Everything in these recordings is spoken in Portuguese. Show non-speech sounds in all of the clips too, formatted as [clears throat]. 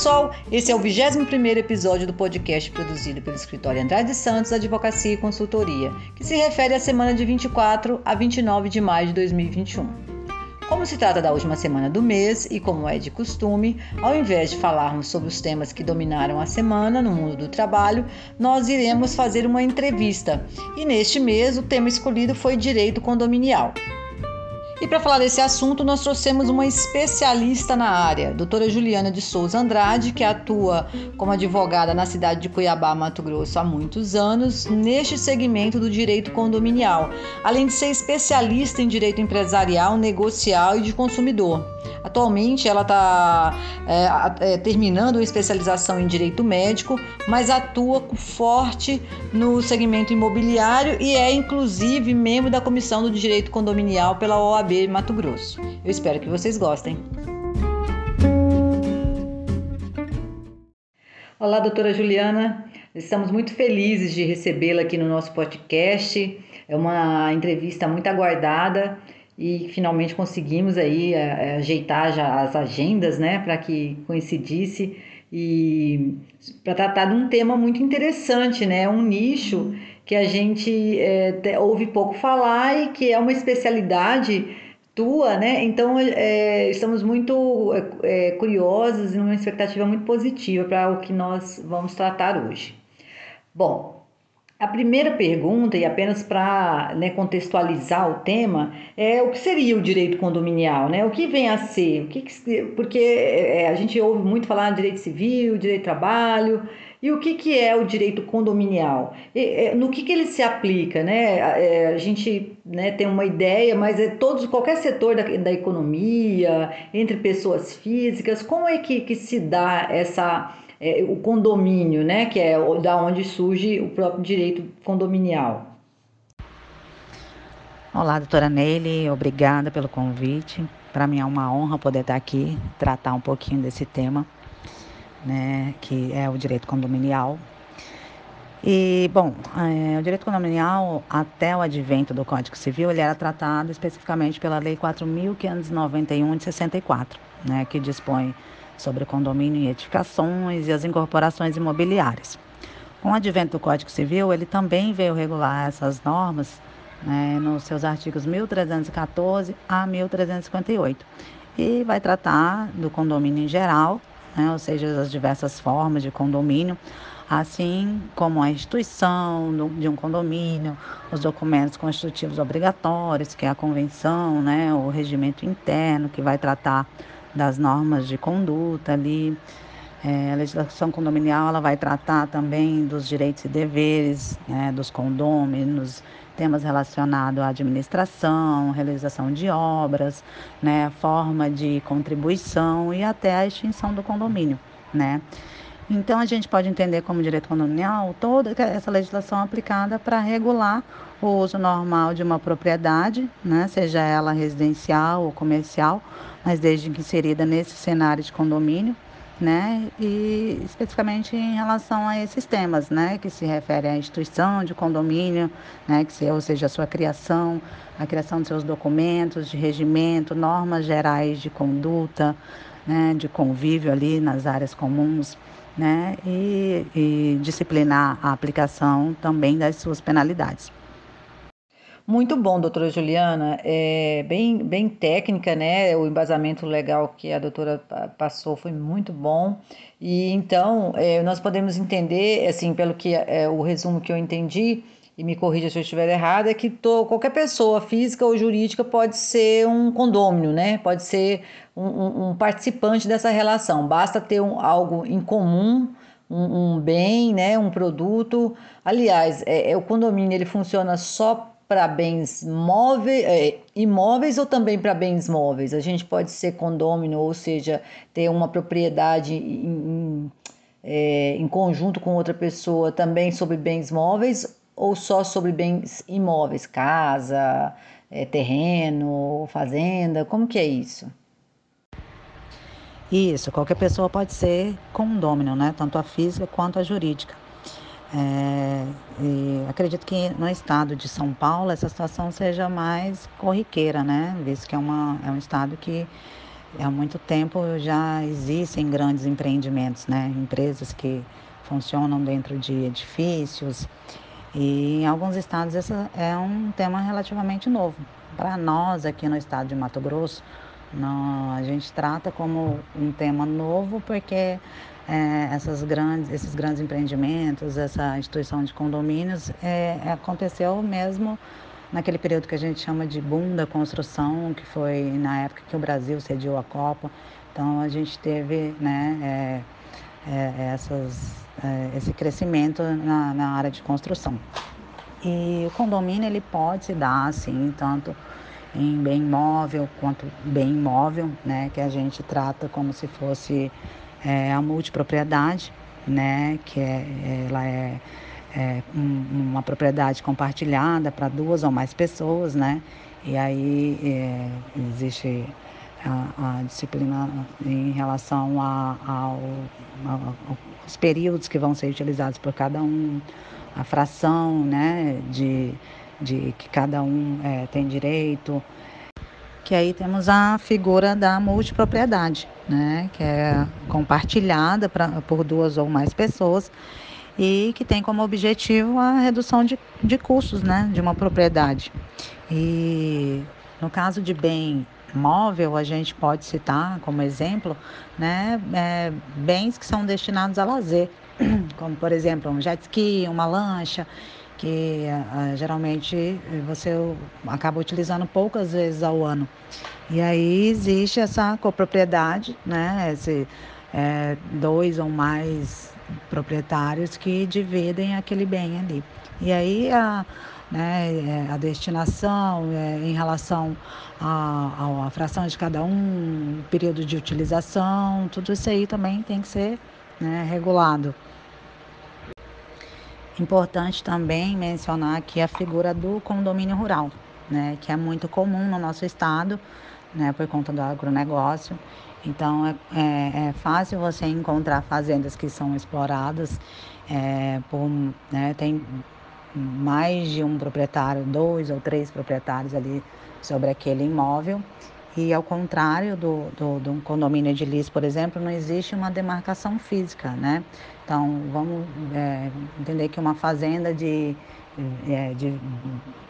Pessoal, esse é o 21 episódio do podcast produzido pelo escritório Andrade Santos Advocacia e Consultoria, que se refere à semana de 24 a 29 de maio de 2021. Como se trata da última semana do mês e como é de costume, ao invés de falarmos sobre os temas que dominaram a semana no mundo do trabalho, nós iremos fazer uma entrevista. E neste mês o tema escolhido foi direito condominial. E para falar desse assunto, nós trouxemos uma especialista na área, doutora Juliana de Souza Andrade, que atua como advogada na cidade de Cuiabá, Mato Grosso, há muitos anos, neste segmento do direito condominial, além de ser especialista em direito empresarial, negocial e de consumidor. Atualmente ela está é, é, terminando uma especialização em direito médico, mas atua forte no segmento imobiliário e é inclusive membro da comissão do direito condominial pela OAB Mato Grosso. Eu espero que vocês gostem. Olá, doutora Juliana. Estamos muito felizes de recebê-la aqui no nosso podcast. É uma entrevista muito aguardada e finalmente conseguimos aí é, ajeitar já as agendas, né, para que coincidisse e para tratar de um tema muito interessante, né, um nicho que a gente é, ouve pouco falar e que é uma especialidade tua, né? Então é, estamos muito é, curiosos e numa expectativa muito positiva para o que nós vamos tratar hoje. Bom, a primeira pergunta, e apenas para né, contextualizar o tema, é o que seria o direito condominial, né? O que vem a ser? O que, que porque é, a gente ouve muito falar de direito civil, direito de trabalho, e o que, que é o direito condominial? E, é, no que, que ele se aplica, né? É, a gente né, tem uma ideia, mas é todos, qualquer setor da, da economia, entre pessoas físicas, como é que, que se dá essa é, o condomínio, né, que é da onde surge o próprio direito condominial. Olá, doutora Neile, obrigada pelo convite. Para mim é uma honra poder estar aqui, tratar um pouquinho desse tema, né, que é o direito condominial. E, bom, é, o direito condominial, até o advento do Código Civil, ele era tratado especificamente pela Lei 4.591 de 64, né, que dispõe sobre condomínio e edificações e as incorporações imobiliárias. Com o advento do Código Civil, ele também veio regular essas normas né, nos seus artigos 1314 a 1358 e vai tratar do condomínio em geral, né, ou seja, as diversas formas de condomínio, assim como a instituição de um condomínio, os documentos constitutivos obrigatórios, que é a convenção, né, o regimento interno, que vai tratar das normas de conduta ali. É, a legislação condominial ela vai tratar também dos direitos e deveres né, dos condôminos, temas relacionados à administração, realização de obras, né, forma de contribuição e até a extinção do condomínio, né? Então a gente pode entender como direito condominial toda essa legislação aplicada para regular o uso normal de uma propriedade, né, seja ela residencial ou comercial, mas desde que inserida nesse cenário de condomínio, né, e especificamente em relação a esses temas, né, que se refere à instituição de condomínio, né, que se, ou seja, a sua criação, a criação de seus documentos de regimento, normas gerais de conduta, né, de convívio ali nas áreas comuns, né, e, e disciplinar a aplicação também das suas penalidades. Muito bom, doutora Juliana. É bem, bem técnica, né? O embasamento legal que a doutora passou foi muito bom. E então, é, nós podemos entender, assim, pelo que é, o resumo que eu entendi, e me corrija se eu estiver errado, é que tô, qualquer pessoa, física ou jurídica, pode ser um condômino, né? Pode ser um, um, um participante dessa relação. Basta ter um, algo em comum um, um, bem, né, um produto. Aliás, é, é, o condomínio ele funciona só para bens móveis, é, imóveis ou também para bens móveis? A gente pode ser condômino, ou seja, ter uma propriedade em, é, em conjunto com outra pessoa também sobre bens móveis ou só sobre bens imóveis, casa, é, terreno, fazenda? Como que é isso? Isso, qualquer pessoa pode ser condômino, né? Tanto a física quanto a jurídica. É, acredito que no estado de São Paulo essa situação seja mais corriqueira, né? Visto que é, uma, é um estado que há muito tempo já existem grandes empreendimentos, né? Empresas que funcionam dentro de edifícios e em alguns estados esse é um tema relativamente novo. Para nós aqui no estado de Mato Grosso, não, a gente trata como um tema novo porque é, essas grandes, esses grandes empreendimentos, essa instituição de condomínios é, aconteceu mesmo naquele período que a gente chama de boom da construção, que foi na época que o Brasil cediu a Copa. Então a gente teve né, é, é, essas, é, esse crescimento na, na área de construção. E o condomínio ele pode se dar assim, tanto em bem móvel quanto bem imóvel, né, que a gente trata como se fosse é, a multipropriedade, né, que é, ela é, é um, uma propriedade compartilhada para duas ou mais pessoas, né, e aí é, existe a, a, disciplina em relação a, ao, aos períodos que vão ser utilizados por cada um, a fração, né, de de que cada um é, tem direito. Que aí temos a figura da multipropriedade, né, que é compartilhada pra, por duas ou mais pessoas e que tem como objetivo a redução de, de custos né, de uma propriedade. E no caso de bem móvel, a gente pode citar como exemplo né, é, bens que são destinados a lazer, [clears throat] como por exemplo um jet ski, uma lancha que uh, geralmente você acaba utilizando poucas vezes ao ano. E aí existe essa copropriedade, né? Esse, é, dois ou mais proprietários que dividem aquele bem ali. E aí a, né, a destinação é, em relação à fração de cada um, período de utilização, tudo isso aí também tem que ser né, regulado. Importante também mencionar aqui a figura do condomínio rural, né, que é muito comum no nosso estado, né, por conta do agronegócio. Então é, é, é fácil você encontrar fazendas que são exploradas é, por, né, tem mais de um proprietário, dois ou três proprietários ali sobre aquele imóvel. E ao contrário do, do, do condomínio lis, por exemplo, não existe uma demarcação física, né? Então, vamos é, entender que uma fazenda de, é, de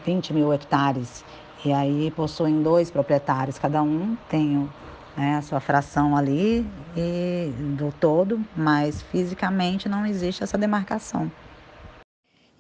20 mil hectares, e aí possuem dois proprietários, cada um tem né, a sua fração ali e do todo, mas fisicamente não existe essa demarcação.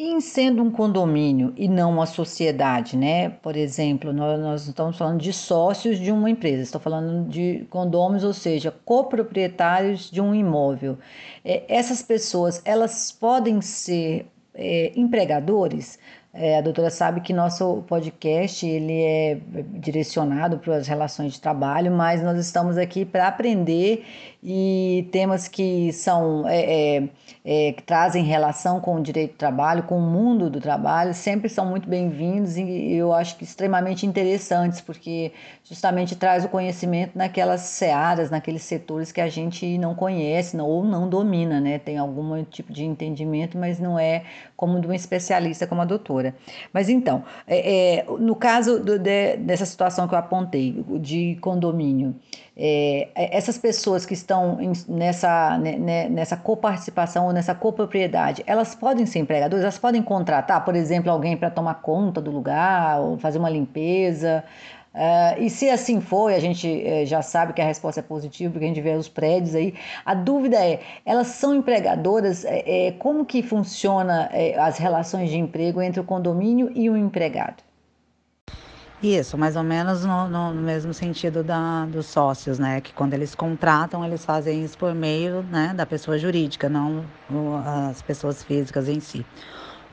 Em sendo um condomínio e não uma sociedade, né? Por exemplo, nós, nós estamos falando de sócios de uma empresa, estou falando de condôminos, ou seja, coproprietários de um imóvel. É, essas pessoas, elas podem ser é, empregadores? É, a doutora sabe que nosso podcast ele é direcionado para as relações de trabalho, mas nós estamos aqui para aprender e temas que são é, é, é, que trazem relação com o direito do trabalho, com o mundo do trabalho, sempre são muito bem-vindos e eu acho que extremamente interessantes, porque justamente traz o conhecimento naquelas searas, naqueles setores que a gente não conhece ou não domina, né? Tem algum tipo de entendimento, mas não é como de um especialista como a doutora. Mas então, é, é, no caso do, de, dessa situação que eu apontei, de condomínio, é, é, essas pessoas que estão em, nessa, né, né, nessa coparticipação ou nessa copropriedade, elas podem ser empregadoras, elas podem contratar, por exemplo, alguém para tomar conta do lugar, ou fazer uma limpeza. Uh, e se assim for, e a gente uh, já sabe que a resposta é positiva, porque a gente vê os prédios aí, a dúvida é, elas são empregadoras, é, é como que funciona as relações de emprego entre o condomínio e o empregado? Isso, mais ou menos no, no, no, mesmo sentido da, dos sócios, né? Que quando eles contratam, eles fazem isso por meio né, da pessoa jurídica, não as pessoas físicas em si.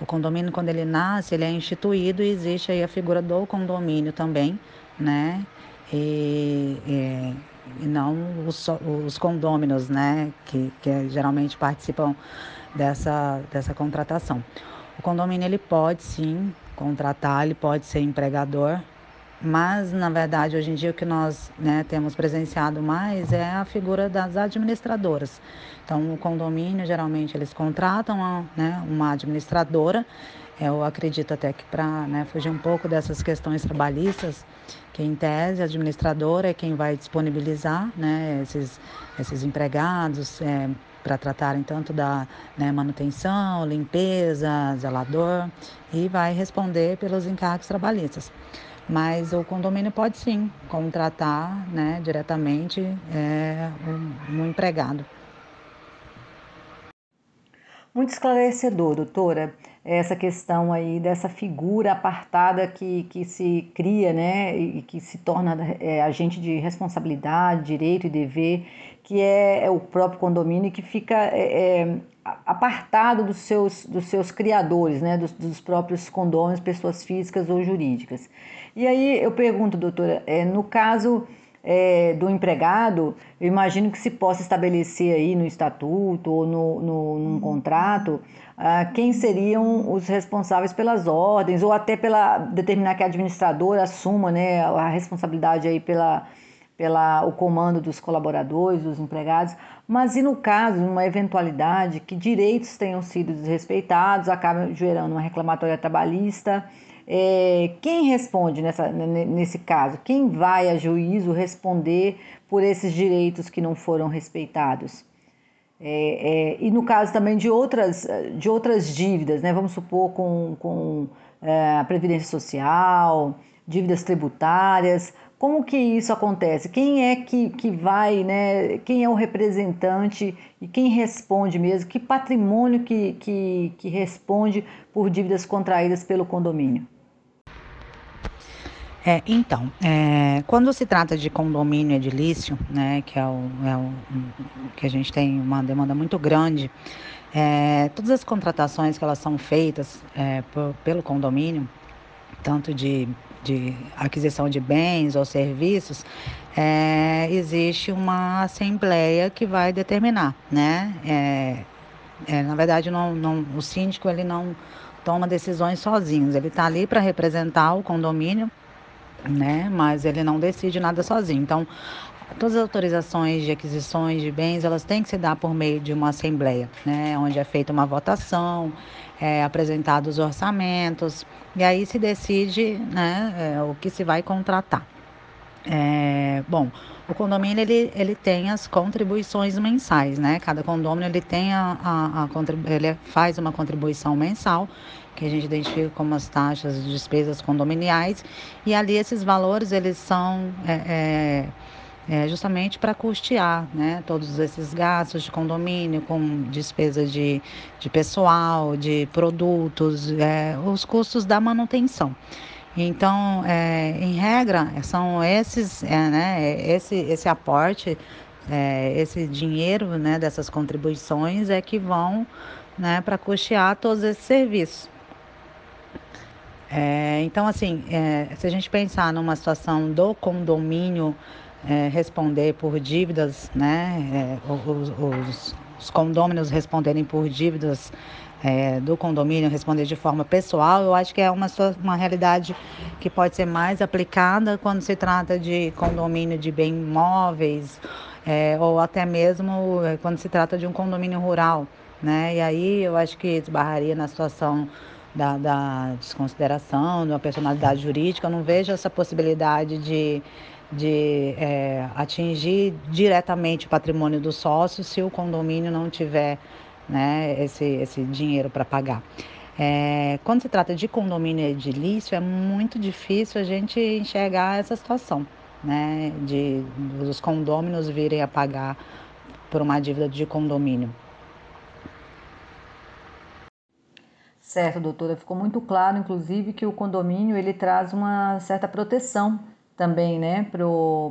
O condomínio, quando ele nasce, ele é instituído e existe aí a figura do condomínio também, né? E, e, e não os, os condôminos, né? Que, que geralmente participam dessa, dessa contratação. O condomínio, ele pode sim contratar, ele pode ser empregador, mas, na verdade, hoje em dia o que nós né, temos presenciado mais é a figura das administradoras. Então, o condomínio, geralmente, eles contratam né, uma administradora Eu acredito até que para né, fugir um pouco dessas questões trabalhistas, que em tese a administradora é quem vai disponibilizar né, esses, esses empregados é, para tratarem tanto da né, manutenção, limpeza, zelador e vai responder pelos encargos trabalhistas. Mas o condomínio pode sim contratar né, diretamente é, um, um empregado. Muito esclarecedor, doutora, essa questão aí dessa figura apartada que, que se cria, né, e que se torna é, agente de responsabilidade, direito e dever, que é, é o próprio condomínio que fica é, é, apartado dos seus, dos seus criadores, né, dos, dos próprios condôminos, pessoas físicas ou jurídicas. E aí eu pergunto, doutora, é, no caso é, do empregado, eu imagino que se possa estabelecer aí no estatuto ou no, no, num contrato ah, quem seriam os responsáveis pelas ordens ou até pela determinar que a administradora assuma né, a responsabilidade aí pela, pela o comando dos colaboradores, dos empregados, mas e no caso, uma eventualidade que direitos tenham sido desrespeitados, acaba gerando uma reclamatória trabalhista, é, quem responde nessa, nesse caso? Quem vai a juízo responder por esses direitos que não foram respeitados? É, é, e no caso também de outras, de outras dívidas, né? vamos supor com, com é, a Previdência Social, dívidas tributárias, como que isso acontece? Quem é que, que vai, né? Quem é o representante e quem responde mesmo? Que patrimônio que, que, que responde por dívidas contraídas pelo condomínio? É, então, é, quando se trata de condomínio edilício, né, que é o, é o que a gente tem uma demanda muito grande, é, todas as contratações que elas são feitas é, pelo condomínio, tanto de, de aquisição de bens ou serviços, é, existe uma assembleia que vai determinar, né? Na verdade, não, não, o síndico ele não toma decisões sozinho, ele está ali para representar o condomínio né? Mas ele não decide nada sozinho. Então, todas as autorizações de aquisições de bens, elas têm que se dar por meio de uma assembleia, né? Onde é feita uma votação, é, apresentados os orçamentos, e aí se decide, né, é, o que se vai contratar. É, bom, o condomínio ele, ele tem as contribuições mensais, né? Cada condomínio ele tem a, a, a ele faz uma contribuição mensal que a gente identifica como as taxas de despesas condominiais e ali esses valores eles são é, é, é justamente para custear né, todos esses gastos de condomínio, com despesa de, de pessoal, de produtos, é, os custos da manutenção. Então, é, em regra, são esses, é, né, esse, esse aporte, é, esse dinheiro né, dessas contribuições é que vão né, para custear todos esses serviços. É, então, assim, é, se a gente pensar numa situação do condomínio é, responder por dívidas, né, é, os, os, os, condôminos responderem por dívidas é, do condomínio, responder de forma pessoal, eu acho que é uma, uma realidade que pode ser mais aplicada quando se trata de condomínio de bem imóveis, é, ou até mesmo quando se trata de um condomínio rural, né, e aí eu acho que esbarraria na situação da, da desconsideração de uma personalidade jurídica, eu não vejo essa possibilidade de, de é, atingir diretamente o patrimônio do sócio se o condomínio não tiver né, esse, esse dinheiro para pagar. É, quando se trata de condomínio edilício, é muito difícil a gente enxergar essa situação, né, de os condôminos virem a pagar por uma dívida de condomínio. Certo, doutora. Ficou muito claro, inclusive, que o condomínio ele traz uma certa proteção também, né, para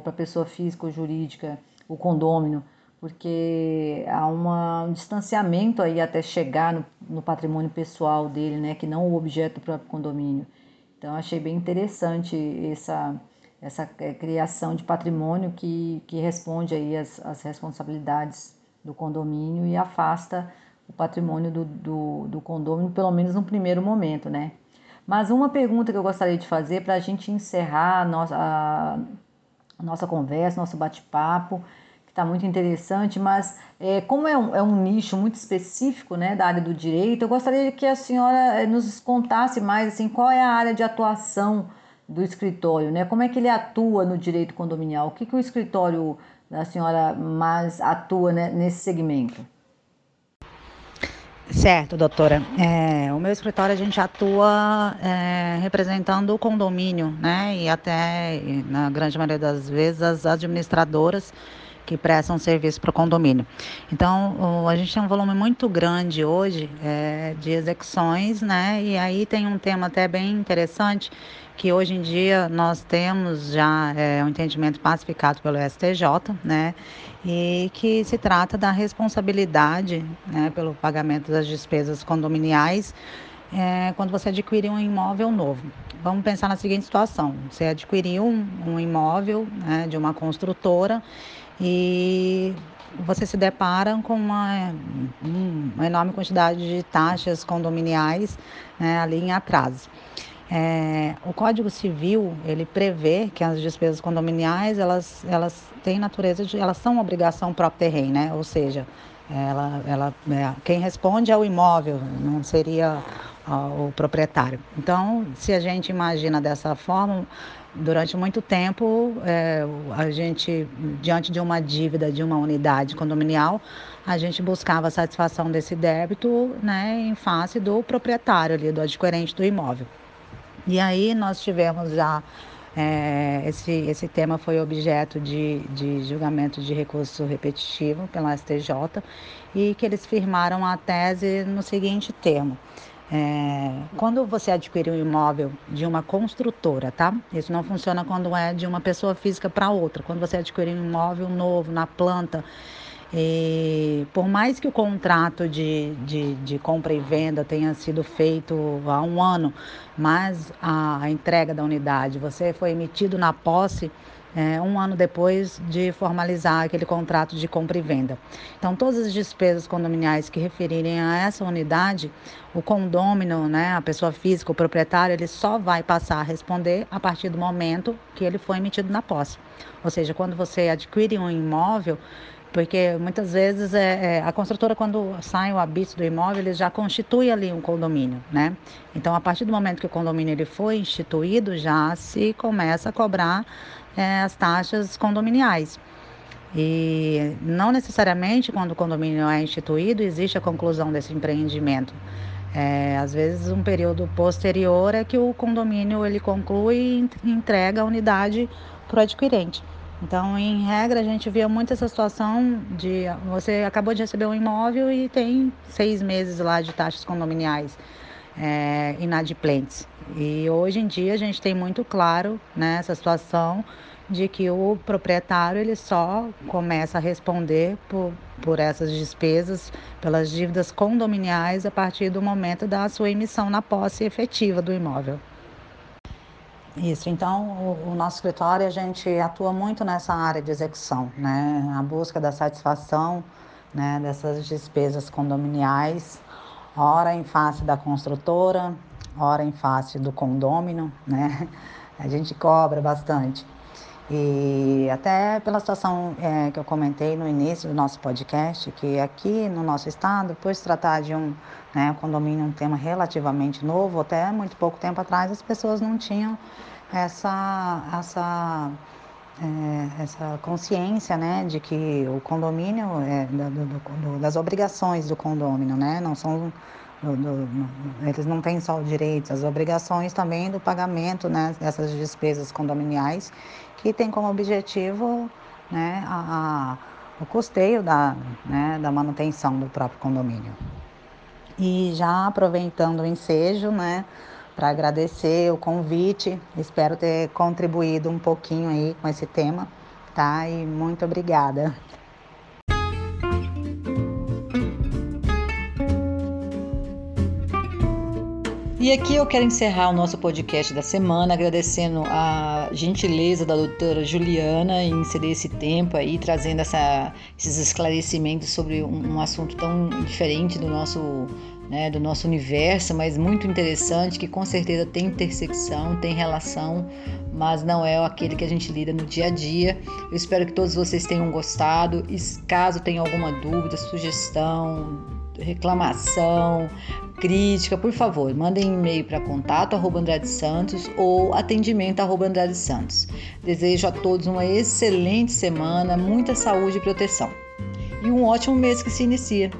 a pessoa física ou jurídica, o condômino, porque há uma, um distanciamento aí até chegar no, no patrimônio pessoal dele, né, que não o objeto do próprio condomínio. Então, achei bem interessante essa, essa é, criação de patrimônio que, que responde aí as, as responsabilidades do condomínio e afasta o patrimônio do, do, do condomínio, pelo menos no primeiro momento, né? Mas uma pergunta que eu gostaria de fazer para a gente encerrar a nossa, a nossa conversa, nosso bate-papo, está muito interessante, mas é, como é um, é um, nicho muito específico né, da área do direito, eu gostaria que a senhora é, nos contasse mais assim, qual é a área de atuação do escritório, né? como é que ele atua no direito condominial, o que, que o escritório da senhora mais atua né, nesse segmento? Certo, doutora. É, o meu escritório a gente atua é, representando o condomínio, né? E até, na grande maioria das vezes, as administradoras que prestam serviço para o condomínio. Então, a gente tem um volume muito grande hoje é, de execuções, né? E aí tem um tema até bem interessante que hoje em dia nós temos já é, um entendimento pacificado pelo STJ, né? E que se trata da responsabilidade né, pelo pagamento das despesas condominiais é, quando você adquirir um imóvel novo. Vamos pensar na seguinte situação: você adquiriu um, um imóvel né, de uma construtora e você se depara com uma, uma enorme quantidade de taxas condominiais né, ali em atraso. É, o Código Civil ele prevê que as despesas condominiais elas, elas têm natureza de elas são obrigação própria terreno, né? Ou seja, ela, ela, é, quem responde é o imóvel, não seria ó, o proprietário. Então, se a gente imagina dessa forma, durante muito tempo é, a gente diante de uma dívida de uma unidade condominial a gente buscava a satisfação desse débito né, em face do proprietário ali, do adquirente do imóvel. E aí nós tivemos já é, esse, esse tema foi objeto de, de julgamento de recurso repetitivo pela STJ e que eles firmaram a tese no seguinte termo. É, quando você adquire um imóvel de uma construtora, tá? Isso não funciona quando é de uma pessoa física para outra. Quando você adquire um imóvel novo na planta e por mais que o contrato de, de, de, compra e venda tenha sido feito há um ano, mas a, a entrega da unidade, você foi emitido na posse é, um ano depois de formalizar aquele contrato de compra e venda. Então, todas as despesas condominiais que referirem a essa unidade, o condômino, né, a pessoa física, o proprietário, ele só vai passar a responder a partir do momento que ele foi emitido na posse. Ou seja, quando você adquire um imóvel, porque muitas vezes é, é, a construtora, quando sai o habite do imóvel, ele já constitui ali um condomínio, né? Então, a partir do momento que o condomínio ele foi instituído, já se começa a cobrar é, as taxas condominiais. E não necessariamente quando o condomínio é instituído existe a conclusão desse empreendimento. É, às vezes um período posterior é que o condomínio ele conclui e entrega a unidade para o adquirente. Então, em regra, a gente via muito essa situação de você acabou de receber um imóvel e tem seis meses lá de taxas condominiais é, inadimplentes. E hoje em dia a gente tem muito claro né, essa situação de que o proprietário ele só começa a responder por, por essas despesas, pelas dívidas condominiais, a partir do momento da sua emissão na posse efetiva do imóvel. Isso, então o, nosso escritório a gente atua muito nessa área de execução, né? A busca da satisfação né, dessas despesas condominiais, ora em face da construtora, ora em face do condômino, né? A gente cobra bastante. E até pela situação é, que eu comentei no início do nosso podcast, que aqui no nosso estado, por se tratar de um né, condomínio, um tema relativamente novo, até muito pouco tempo atrás as pessoas não tinham essa, essa, é, essa consciência né, de que o condomínio, é, do, do, das obrigações do condomínio, né, não são do, eles não têm só direitos, as obrigações também do pagamento né, dessas despesas condominiais, que tem como objetivo né, a, a, o custeio da, né, da manutenção do próprio condomínio. E já aproveitando o ensejo, né, para agradecer o convite, espero ter contribuído um pouquinho aí com esse tema, tá? E muito obrigada. E aqui eu quero encerrar o nosso podcast da semana agradecendo a gentileza da doutora Juliana em inserir esse tempo aí, trazendo essa, esses esclarecimentos sobre um, um assunto tão diferente do nosso, né, do nosso universo, mas muito interessante, que com certeza tem intersecção, tem relação, mas não é aquele que a gente lida no dia a dia. Eu espero que todos vocês tenham gostado. E caso tenham alguma dúvida, sugestão, reclamação, crítica, por favor, mandem e-mail para contato arroba Andrade Santos ou atendimento arroba Andrade Santos. Desejo a todos uma excelente semana, muita saúde e proteção. E um ótimo mês que se inicia.